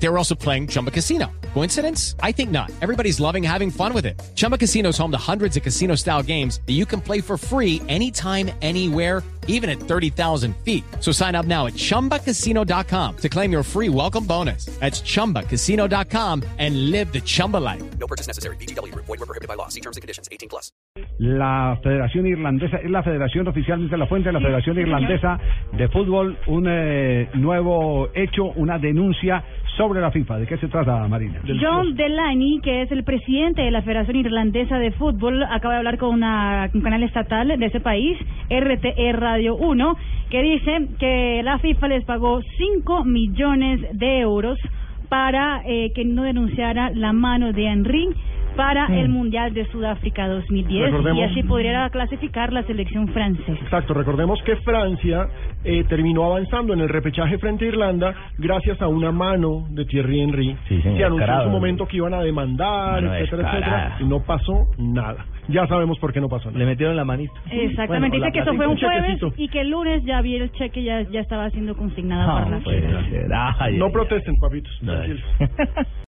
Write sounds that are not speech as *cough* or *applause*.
They were also playing Chumba Casino. Coincidence? I think not. Everybody's loving having fun with it. Chumba Casino is home to hundreds of casino style games that you can play for free anytime, anywhere, even at 30,000 feet. So sign up now at chumbacasino.com to claim your free welcome bonus. That's chumbacasino.com and live the Chumba life. No purchase necessary. BGW. Void were prohibited by law. See terms and conditions. 18 plus. La Federación Irlandesa es la federación oficialmente la fuente de la Federación Irlandesa de Fútbol, un eh, nuevo hecho, una denuncia sobre la FIFA. ¿De qué se trata, Marina? John Delaney, que es el presidente de la Federación Irlandesa de Fútbol, acaba de hablar con una, un canal estatal de ese país, RTE Radio 1, que dice que la FIFA les pagó 5 millones de euros para eh, que no denunciara la mano de Henry para el Mundial de Sudáfrica 2010 Recordemos- y así podría clasificar la selección francesa. Exacto, recordemos que Francia eh, terminó avanzando en el repechaje frente a Irlanda gracias a una mano de Thierry Henry. Sí, señor, Se anunció en su momento que iban a demandar, Mano etcétera, descarada. etcétera, y no pasó nada. Ya sabemos por qué no pasó nada. Le metieron la manito. Exactamente, Bueno, dice que la eso fue un jueves chequecito. y que el lunes ya vi el cheque ya, ya estaba siendo consignado para la No, FIFA. ser. Ay, No ay, protesten, papitos. Tranquilos. *laughs*